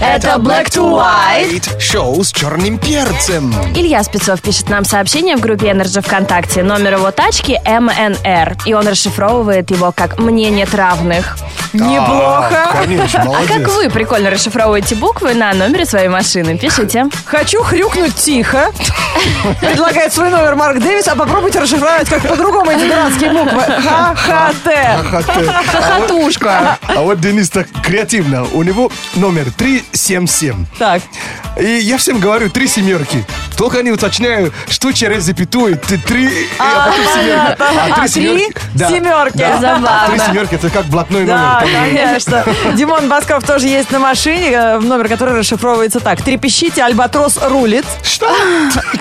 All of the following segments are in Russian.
Это Black to White. Шоу с черным перцем. Илья Спецов пишет нам сообщение в группе Energy ВКонтакте. Номер его тачки МНР. И он расшифровывает его как «Мне нет равных». Неплохо. А, конечно, А как вы прикольно расшифровываете буквы на номере своей машины? Пишите. Хочу хрюкнуть тихо. Предлагает свой номер Марк Дэвис, а попробуйте расшифровать как по-другому эти дурацкие буквы. Ха-ха-т. Хохотать. Хохотушка. А вот Денис так креативно. У него номер 377. Так. И я всем говорю три семерки. Только не уточняю, что через запятую ты три, а, потом семерка. понятно. А, три семерки. Забавно. А три семерки это как блатной Да, номер. конечно. Димон Басков тоже есть на машине, э, номер который расшифровывается так. Трепещите, Альбатрос рулит. Что?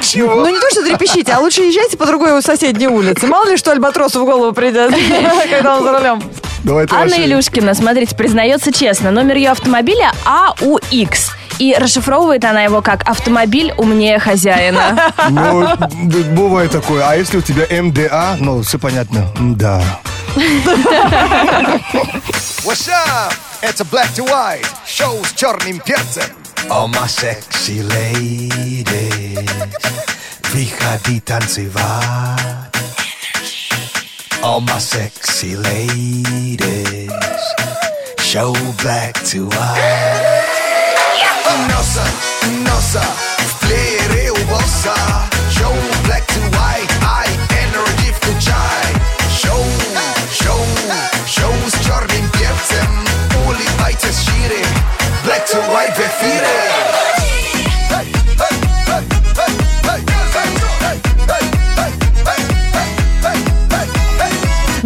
Чего? Ну не то, что трепещите, а лучше езжайте по другой соседней улице. Мало ли, что Альбатросу в голову придет, когда он за рулем. Давай Анна вообще- Илюшкина, смотрите, признается честно. Номер ее автомобиля АУХ. И расшифровывает она его как «автомобиль умнее хозяина». Ну, бывает такое. А если у тебя МДА, ну, все понятно. Да. What's up? Это Black to White. Шоу с черным перцем. All my sexy ladies. Выходи танцевать. All my sexy ladies. Show Black to White. Носа, носа, в плеере у босса. Шоу Black to White, ай, Energy включай. Шоу, шоу, шоу с черным перцем. Улыбайтесь шире, Black to White в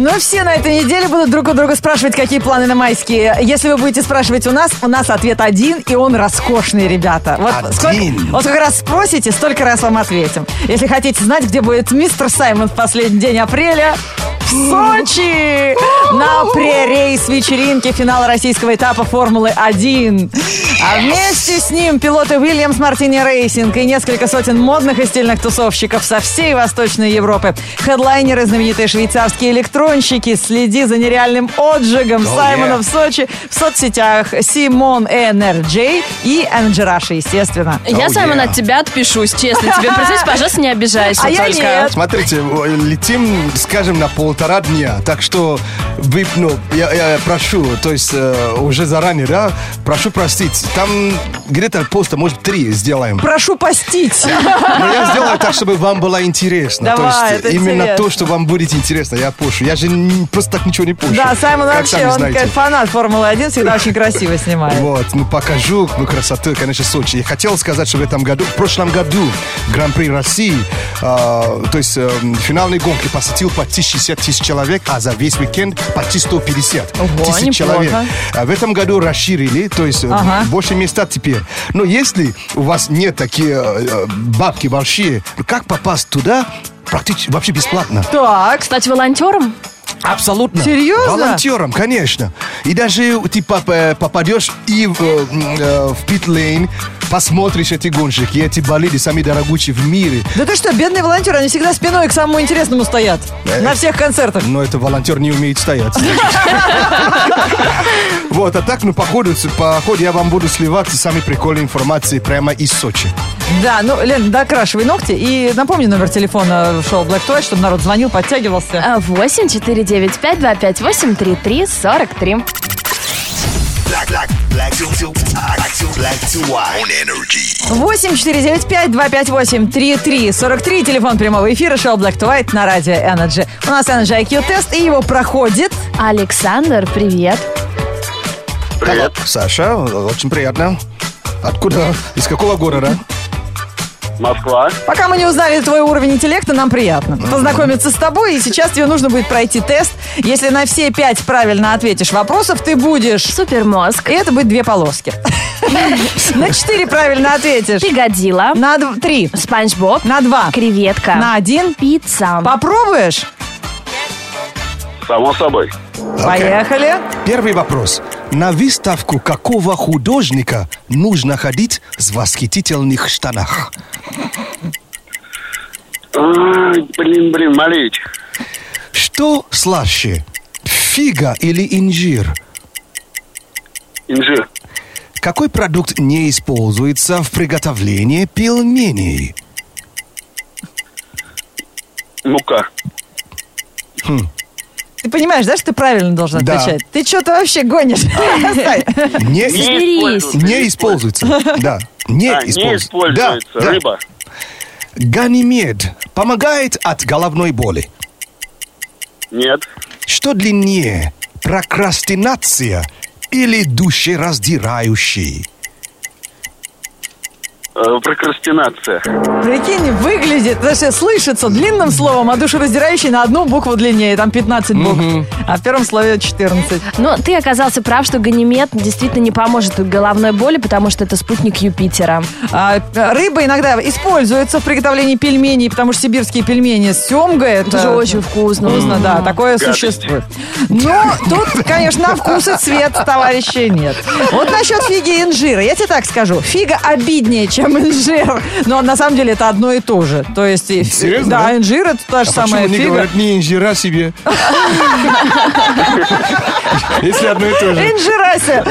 Ну, все на этой неделе будут друг у друга спрашивать, какие планы на майские. Если вы будете спрашивать у нас, у нас ответ один, и он роскошный, ребята. Вот Один. сколько, вот сколько раз спросите, столько раз вам ответим. Если хотите знать, где будет мистер Саймон в последний день апреля, Сочи! На pre-race вечеринке финала российского этапа Формулы-1. А вместе с ним пилоты Williams Martini Racing и несколько сотен модных и стильных тусовщиков со всей Восточной Европы. Хедлайнеры, знаменитые швейцарские электронщики. Следи за нереальным отжигом Oh, Саймона yeah. в Сочи в соцсетях Simon NRJ и Энджи естественно. Я, Oh, Саймон, yeah. от тебя отпишусь, честно. Тебе признаюсь, пожалуйста, не обижайся А я только. нет. Смотрите, летим, скажем, на полтора дня. Так что вы, ну, я, я прошу, то есть э, уже заранее, да, прошу простить. Там где-то поста, может, три сделаем. Прошу постить. Но я сделаю так, чтобы вам было интересно. Давай, то есть это именно интересно. то, что вам будет интересно, я пушу. Я же не- просто так ничего не пушу. Да, Саймон Как вообще, он знаете. фанат Формулы-1, всегда очень красиво снимает. Вот, ну покажу ну, красоту, конечно, Сочи. Я хотел сказать, что в этом году, в прошлом году Гран-при России, э, то есть э, финальной гонки посетил почти 60 тысяч человек, а за весь уикенд почти 150 Ого, тысяч неплохо. человек. А в этом году расширили, то есть э, Ага. больше места теперь. Но если у вас нет такие э, э, бабки большие, как попасть туда практически вообще бесплатно? Так, Стать волонтером? Абсолютно. Серьезно? Волонтером, конечно. И даже ты э, попадешь и в, э, в пит-лейн, посмотришь эти гонщики, эти болиды, сами дорогучи в мире. Да ты что, бедные волонтеры, они всегда спиной к самому интересному стоят. Э, на всех концертах. Но это волонтер не умеет стоять. Вот, а так, ну, походу, ходу, я вам буду сливаться самые прикольные информации прямо из Сочи. Да, ну, Лен, докрашивай ногти и напомни номер телефона шоу Black Toy, чтобы народ звонил, подтягивался. 8 4 9 5 2 5 8 3 3 43. Восемь четыре девять пять два пять восемь три три сорок три телефон прямого эфира шоу Black to White на радио Energy. У нас Energy IQ тест и его проходит Александр. Привет. Привет. Саша, очень приятно. Откуда? Из какого города? Москва. Пока мы не узнали твой уровень интеллекта, нам приятно познакомиться с тобой. И сейчас тебе нужно будет пройти тест. Если на все пять правильно ответишь вопросов, ты будешь... Супермозг. И это будет две полоски. На четыре правильно ответишь. Пигодила. На дв- три. Спанч Боб. На два. Креветка. На один. Пицца. Попробуешь? Само собой. Поехали. Первый вопрос. На выставку какого художника нужно ходить в восхитительных штанах? Ай, блин, блин, Малевич. Что слаще, фига или инжир? Инжир. Какой продукт не используется в приготовлении пельменей? Мука. Ты понимаешь, да, что ты правильно должен Да. отвечать? Ты что-то вообще гонишь? Не, не используется. Да. Не А, используется. Рыба. Ганимед помогает от головной боли. Нет. Что длиннее, прокрастинация или душераздирающий? Э, прокрастинация. Прикинь, выглядит, даже слышится длинным словом, а душераздирающий на одну букву длиннее, там 15 букв, а в первом слове 14. Но ты оказался прав, что ганимед действительно не поможет головной боли, потому что это спутник Юпитера. А, рыба иногда используется в приготовлении пельменей, потому что сибирские пельмени с семгой, это, Это же очень вкусно. вкусно, да, такое Гадость. существует. Но тут, конечно, на вкус и цвет, товарищи, нет. Вот насчет фиги и инжира. Я тебе так скажу. Фига обиднее, чем инжир. Но на самом деле это одно и то же. То есть, и- Серьезно, да, да? инжир это та же А самая почему не фига. говорят не инжира себе? Если одно и то же. Инжирася.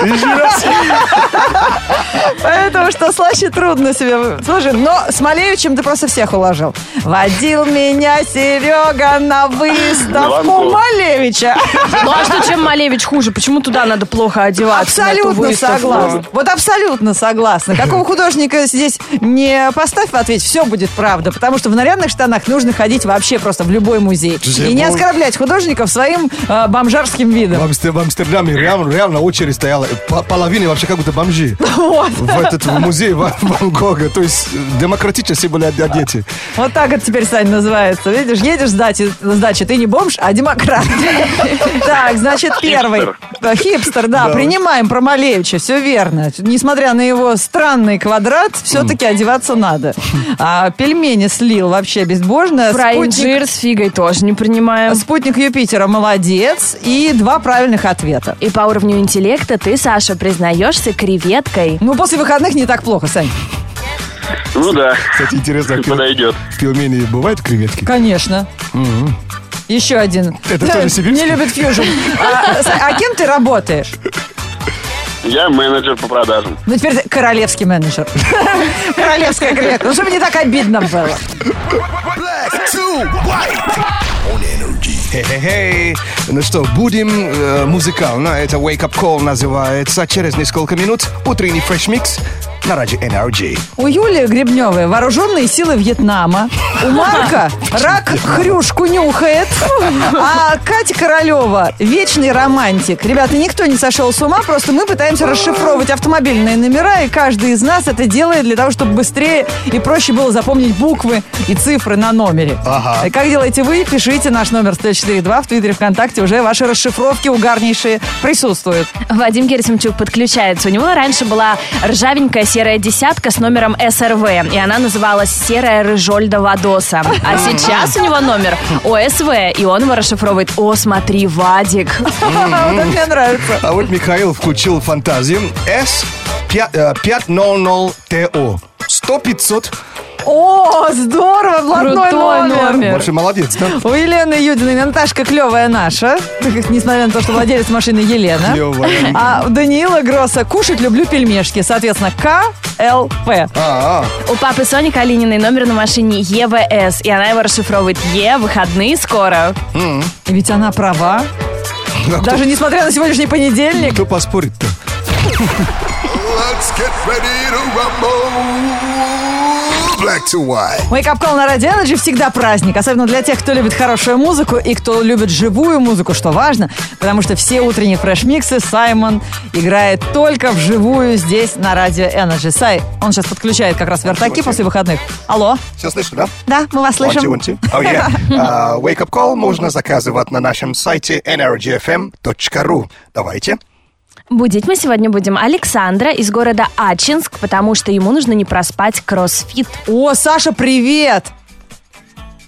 Поэтому что слаще трудно себе. Слушай, но с Малевичем ты просто всех уложил. Водил меня Серега на выставку. Малевича. Ну а что, чем Малевич хуже? Почему туда надо плохо одеваться? Абсолютно согласна. Вот абсолютно согласна. Какого художника здесь не поставь в ответ, все будет правда. Потому что в нарядных штанах нужно ходить вообще просто в любой музей. Слушай, И не ну- оскорблять художников своим э, бомжарским В, видом. Амстер- в Амстердаме реально, реально очередь стояла. По- Половина вообще как будто бомжи. Вот. В этот в музей Ван Ван Гога. То есть демократично все были оде- одеты. Вот так это теперь, Сань, называется. Видишь, едешь с дачи, с дачи, ты не бомж, а демократ. Так, значит, первый. Хипстер, да, принимаем про Малевича, все верно. Несмотря на его странный квадрат, все-таки одеваться надо. А пельмени слил вообще безбожно. Про Спутник- инжир с фигой тоже не принимаем. Спутник Юпитера молодец. И два правильных ответа. И по уровню интеллекта ты, Саша, признаешься креветкой. Ну, после выходных не так плохо, Сань. Ну да. Кстати, интересно, пел- Подойдет. в пельмени бывают креветки? Конечно. Еще один. Это тоже сибирский? Не любит фьюжн. А, а кем ты работаешь? Я менеджер по продажам. Ну, теперь ты королевский менеджер. Королевская креветка. Ну, чтобы не так обидно было. Хе-хе-хей. Ну что, будем э, музыкально. Это Wake Up Call называется. Через несколько минут утренний фреш микс на радио NRG. У Юли Гребневой вооруженные силы Вьетнама. У Марка рак хрюшку нюхает. А Катя Королева вечный романтик. Ребята, никто не сошел с ума, просто мы пытаемся расшифровывать автомобильные номера, и каждый из нас это делает для того, чтобы быстрее и проще было запомнить буквы и цифры на номере. Ага. И Как делаете вы? Пишите наш номер 104.2 в Твиттере, ВКонтакте. Уже ваши расшифровки угарнейшие присутствуют. Вадим Герасимчук подключается. У него раньше была ржавенькая серая десятка с номером СРВ, и она называлась «Серая Рыжольда Вадоса». А сейчас у него номер ОСВ, и он его расшифровывает «О, смотри, Вадик». Вот мне нравится. А вот Михаил включил фантазию. S 500TO. 100-500. О, здорово, блатной Крутой номер. номер. Больше молодец, да? У Елены Юдиной Наташка клевая наша, несмотря на то, что владелец машины Елена. Клевая. А у Даниила Гросса кушать люблю пельмешки. Соответственно, КЛП. А, У папы Сони Калининой номер на машине ЕВС, и она его расшифровывает «Е, выходные скоро». И ведь она права. а. Даже несмотря на сегодняшний понедельник. Кто поспорит-то? Let's get ready to rumble. Black to white. Wake Up Call на Radio Energy всегда праздник. Особенно для тех, кто любит хорошую музыку и кто любит живую музыку, что важно. Потому что все утренние фреш-миксы Саймон играет только вживую здесь на Radio Energy. Сай, он сейчас подключает как раз вертаки после выходных. Алло? Все слышно, да? Да, мы вас слышим. One, two. Oh, yeah. А, Wake Up Call можно заказывать на нашем сайте energyfm.ru. Давайте. Будить мы сегодня будем Александра из города Ачинск, потому что ему нужно не проспать кроссфит. О, Саша, привет!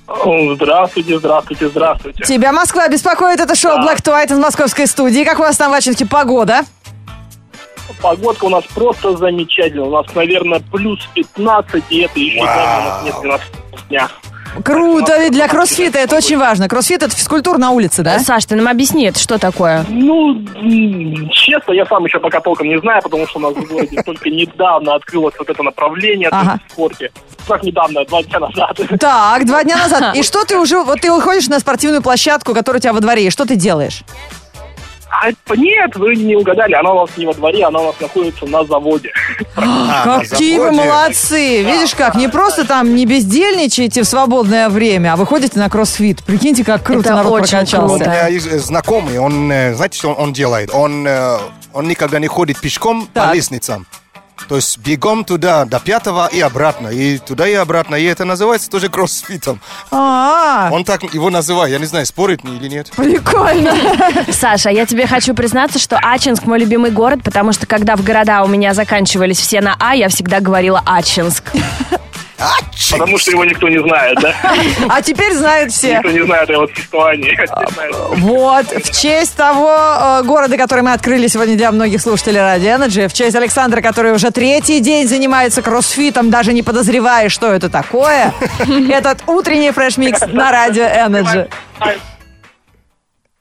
Здравствуйте, здравствуйте, здравствуйте. Тебя Москва беспокоит. Это шоу Black to White из московской студии. Как у вас там в Ачинске погода? Погодка у нас просто замечательная. У нас, наверное, плюс 15, и это еще даже у нас нет 12 дня. Круто, для кроссфита это очень важно. Кроссфит это физкультура на улице, да? Саш, ты нам объясни, это что такое? Ну, честно, я сам еще пока толком не знаю, потому что у нас в городе только недавно открылось вот это направление Ага. в спорте. Как недавно, два дня назад. Так, два дня назад. И что ты уже, вот ты выходишь на спортивную площадку, которая у тебя во дворе, и что ты делаешь? А нет, вы не угадали, она у нас не во дворе, она у нас находится на заводе. А, Какие на вы молодцы! Видишь как, не просто там не бездельничаете в свободное время, а вы ходите на кроссфит. Прикиньте, как круто Это народ очень У прокачался. круто. меня есть э, знакомый, он, э, знаете, что он, делает? Он, э, он никогда не ходит пешком Так. по лестницам. То есть бегом туда до пятого и обратно. И туда и обратно. И это называется тоже кроссфитом. А, Он так его называет. Я не знаю, спорит мне или нет. прикольно. Саша, я тебе хочу признаться, что Ачинск мой любимый город, потому что когда в города у меня заканчивались все на А, я всегда говорила Ачинск. Потому что его никто не знает, да? А теперь знают все. Никто не знает о его существовании. Вот, в честь того э, города, который мы открыли сегодня для многих слушателей Ради Energy, в честь Александра, который уже третий день занимается кроссфитом, даже не подозревая, что это такое, этот утренний фреш-микс на Радио Energy.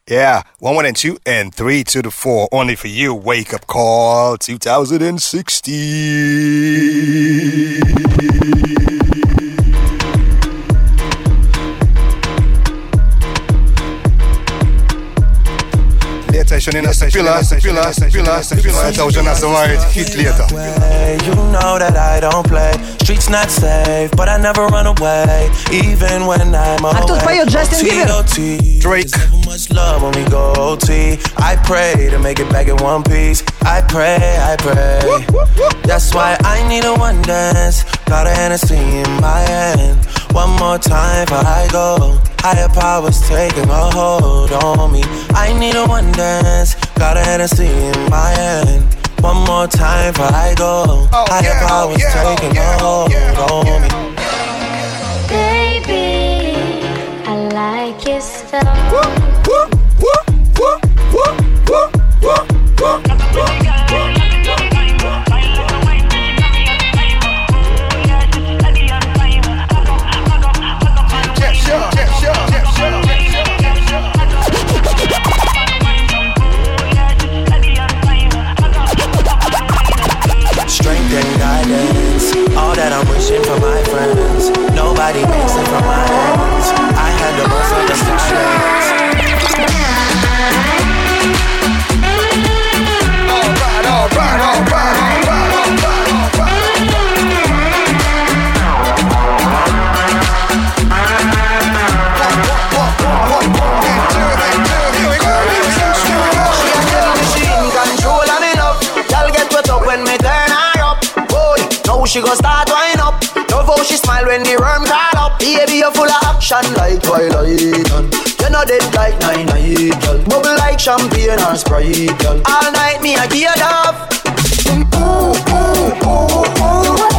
Yeah, one, one, and two, and three to the four. Only for you. Wake up call 2060. Лето еще не наступило, наступило, наступило, наступило. Это уже называют хит лета. way. You know that I don't play. Streets not safe, but I never run away. Even when I'm А кто поет? Джастин Бибер? Drake. much love when we go OT. I pray to make it back in one piece. I pray, I pray. That's why I need a one dance. Got a Hennessy in my hand. One more time before I go. Higher powers taking a hold on me. I need a one dance. Got a Hennessy in my hand. One more time before I go. Oh, Higher yeah, oh, powers yeah, oh, taking yeah, a oh, hold yeah, on me. Baby, I like your stuff. Yeah, Twilight. And you know dead like nine night, girl. Bubble like champagne or Sprite, girl. All night me I geared up. Ooh, ooh, ooh, ooh,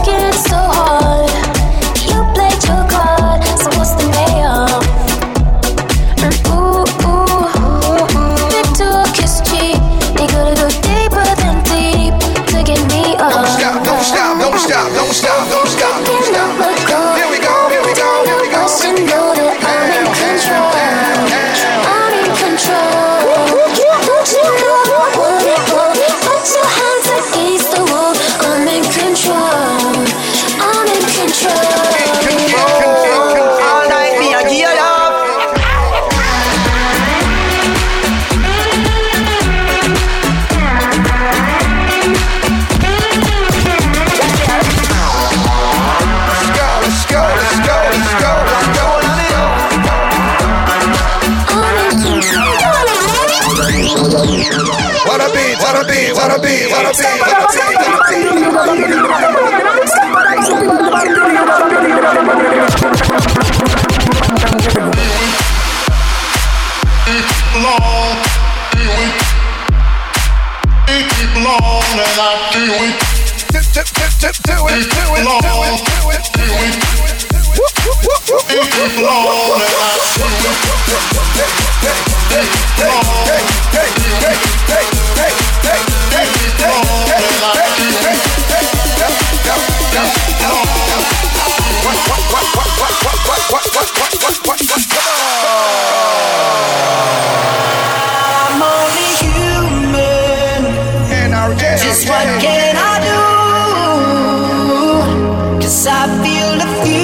and I do it. Do it, do it, do it, do it, do it, do it, do it. Just what can I do? Cause I feel the fear.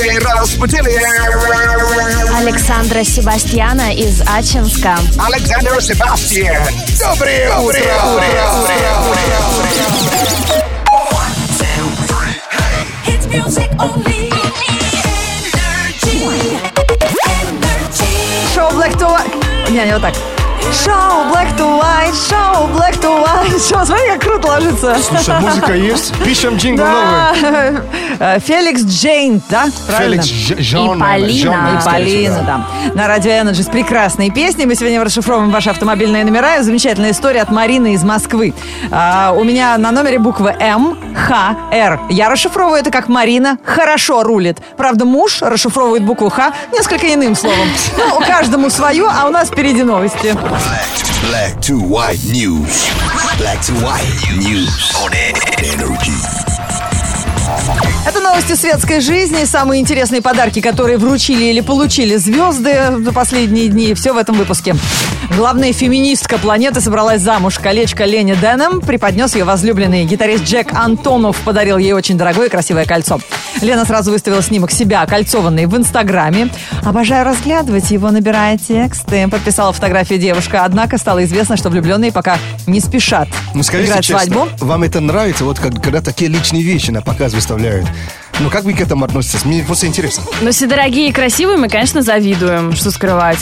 Мы разбудили Александра Себастьяна из Ачинска. Александр Себастьян. Доброе утро! Hits music only. Energy. Energy. Шоу Black White. Не, не вот так. Шоу Black to White, шоу Black to White. Шоу, смотри, как круто ложится. Слушай, музыка есть. Пишем джингл новый. Да. Э, Феликс Джейн, да? Правильно? Феликс Дж- Жон, И Полина. Жон, И Полина, да. На радио Energy с прекрасной песней. Мы сегодня расшифровываем ваши автомобильные номера. И замечательная история от Марины из Москвы. А, у меня на номере буквы М, Х, Р. Я расшифровываю это как Марина хорошо рулит. Правда, муж расшифровывает букву Х несколько иным словом. Ну, каждому свое, а у нас впереди новости. Black to white news. Black to white news on energy. Это новости светской жизни, самые интересные подарки, которые вручили или получили звезды за последние дни. Все в этом выпуске. Главная феминистка планеты собралась замуж. Колечко Лене Денем преподнес ее возлюбленный. Гитарист Джек Антонов подарил ей очень дорогое и красивое кольцо. Лена сразу выставила снимок себя, окольцованный в Инстаграме. Обожаю разглядывать его, набирая тексты. Подписала фотографию девушка. Однако стало известно, что влюбленные пока не спешат Ну, скажите играть честно, свадьбу. вам это нравится, вот как- когда такие личные вещи на показ выставляют? Ну, как вы к этому относитесь? Мне просто интересно. Но все дорогие и красивые мы, конечно, завидуем. Что скрывать?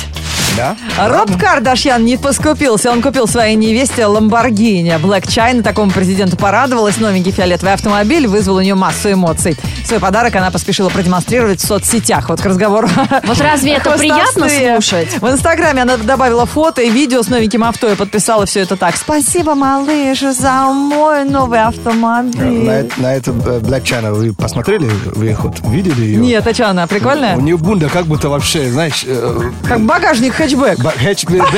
Да? Роб Кардашьян не поскупился. Он купил своей невесте Ламборгини. Блэк Чайна такому президенту порадовалась. Новенький фиолетовый автомобиль вызвал у нее массу эмоций. Свой подарок она поспешила продемонстрировать в соцсетях. Вот к разговору. Вот разве это приятно слушать? В Инстаграме она добавила фото и видео с новеньким авто и подписала все это так. Спасибо, малыш, за мой новый автомобиль. На, это- на это э, Black China вы посмотрели? Вы хоть видели ее? Нет, а что она, прикольная? У нее бунда как будто вообще, знаешь, э, Как багажник хэтчбэк. хэтчбэк,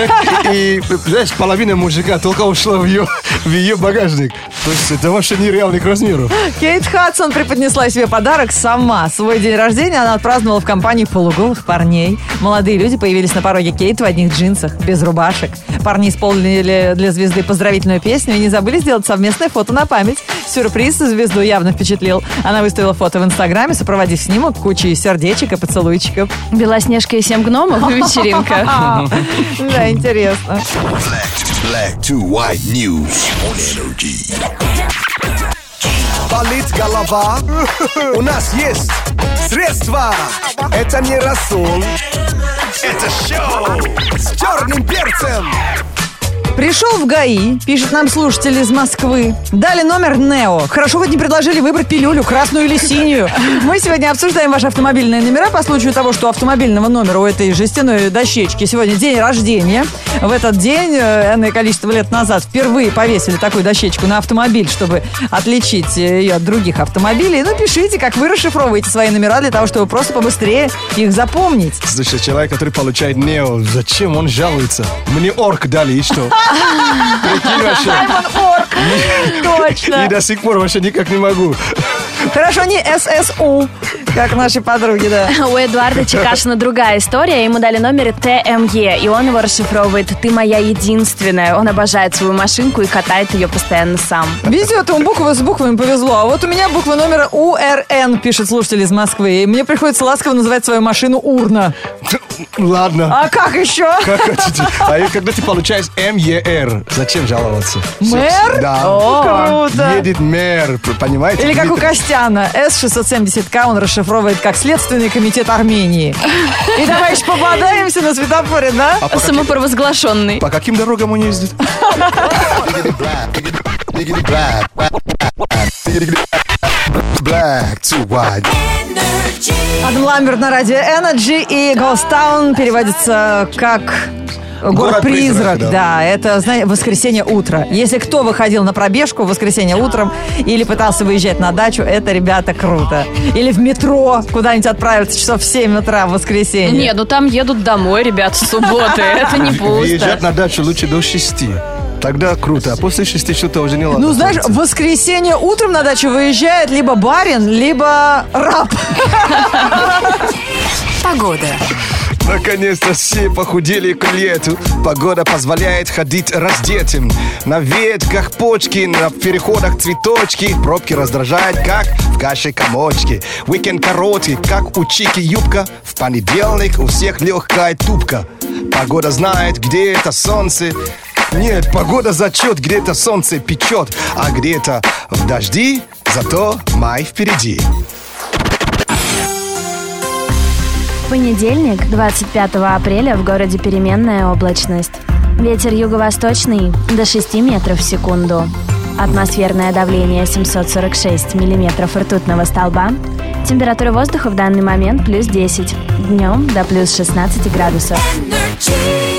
и, знаешь, половина мужика только ушла в ее, в ее багажник. То есть это вообще нереальный к размеру. Кейт Хадсон преподнесла себе подарок сама. Свой день рождения она отпраздновала в компании полуголых парней. Молодые люди появились на пороге Кейт в одних джинсах, без рубашек. Парни исполнили для звезды поздравительную песню и не забыли сделать совместное фото на память. Сюрприз звезду явно впечатлил. Она выставила фото в Инстаграме, сопроводив снимок кучей сердечек и поцелуйчиков. Белоснежка и семь гномов и вечеринка. Да, интересно. Болит голова? У нас есть средства. Это не рассол. Это шоу с черным перцем. Пришел в ГАИ, пишет нам слушатель из Москвы. Дали номер НЕО. Хорошо, хоть не предложили выбрать пилюлю, красную или синюю. Мы сегодня обсуждаем ваши автомобильные номера по случаю того, что автомобильного номера у этой жестяной дощечки сегодня день рождения. В этот день, э, энное количество лет назад, впервые повесили такую дощечку на автомобиль, чтобы отличить э, ее от других автомобилей. Ну, пишите, как вы расшифровываете свои номера для того, чтобы просто побыстрее их запомнить. Слушай, человек, который получает нео, зачем он жалуется? Мне орк дали и что? Прикинь вообще. Точно. И до сих пор вообще никак не могу. Хорошо, не ССУ. Как наши подруги, да. У Эдуарда Чекашина другая история. Ему дали номер ТМЕ, и он его расшифровывает «Ты моя единственная». Он обожает свою машинку и катает ее постоянно сам. Везет ему буквы с буквами повезло. А вот у меня буква номера УРН, пишет слушатель из Москвы. И мне приходится ласково называть свою машину Урна. Ладно. А как еще? Как хотите. А и когда ты получаешь МЕР, зачем жаловаться? Мэр? Да. О, круто. Едет мэр, понимаете? Или как у Костяна. С-670К он расшифровывает как Следственный комитет Армении. И давай еще пободаемся на светофоре, да? А по каким- Самопровозглашенный. По каким дорогам он ездит? Black to white. Адам Ламберт на радио Energy и Ghost Town переводится как Город-призрак, да. да. Это, знаете, воскресенье утро. Если кто выходил на пробежку в воскресенье утром или пытался выезжать на дачу, это, ребята, круто. Или в метро куда-нибудь отправиться часов в 7 утра в воскресенье. Нет, ну там едут домой, ребят, с субботы. Это не Выезжать пусто. на дачу лучше до 6. Тогда круто. А после 6 что-то уже не ладно. Ну, знаешь, в воскресенье утром на дачу выезжает либо барин, либо раб. Погода. Наконец-то все похудели к лету. Погода позволяет ходить раздетым. На ветках почки, на переходах цветочки. Пробки раздражают, как в каше комочки. Уикенд короткий, как у Чики юбка. В понедельник у всех легкая тупка. Погода знает, где это солнце. Нет, погода зачет, где-то солнце печет, а где-то в дожди, зато май впереди. Понедельник, 25 апреля, в городе переменная облачность. Ветер юго-восточный до 6 метров в секунду. Атмосферное давление 746 миллиметров ртутного столба. Температура воздуха в данный момент плюс 10. Днем до плюс 16 градусов. Energy.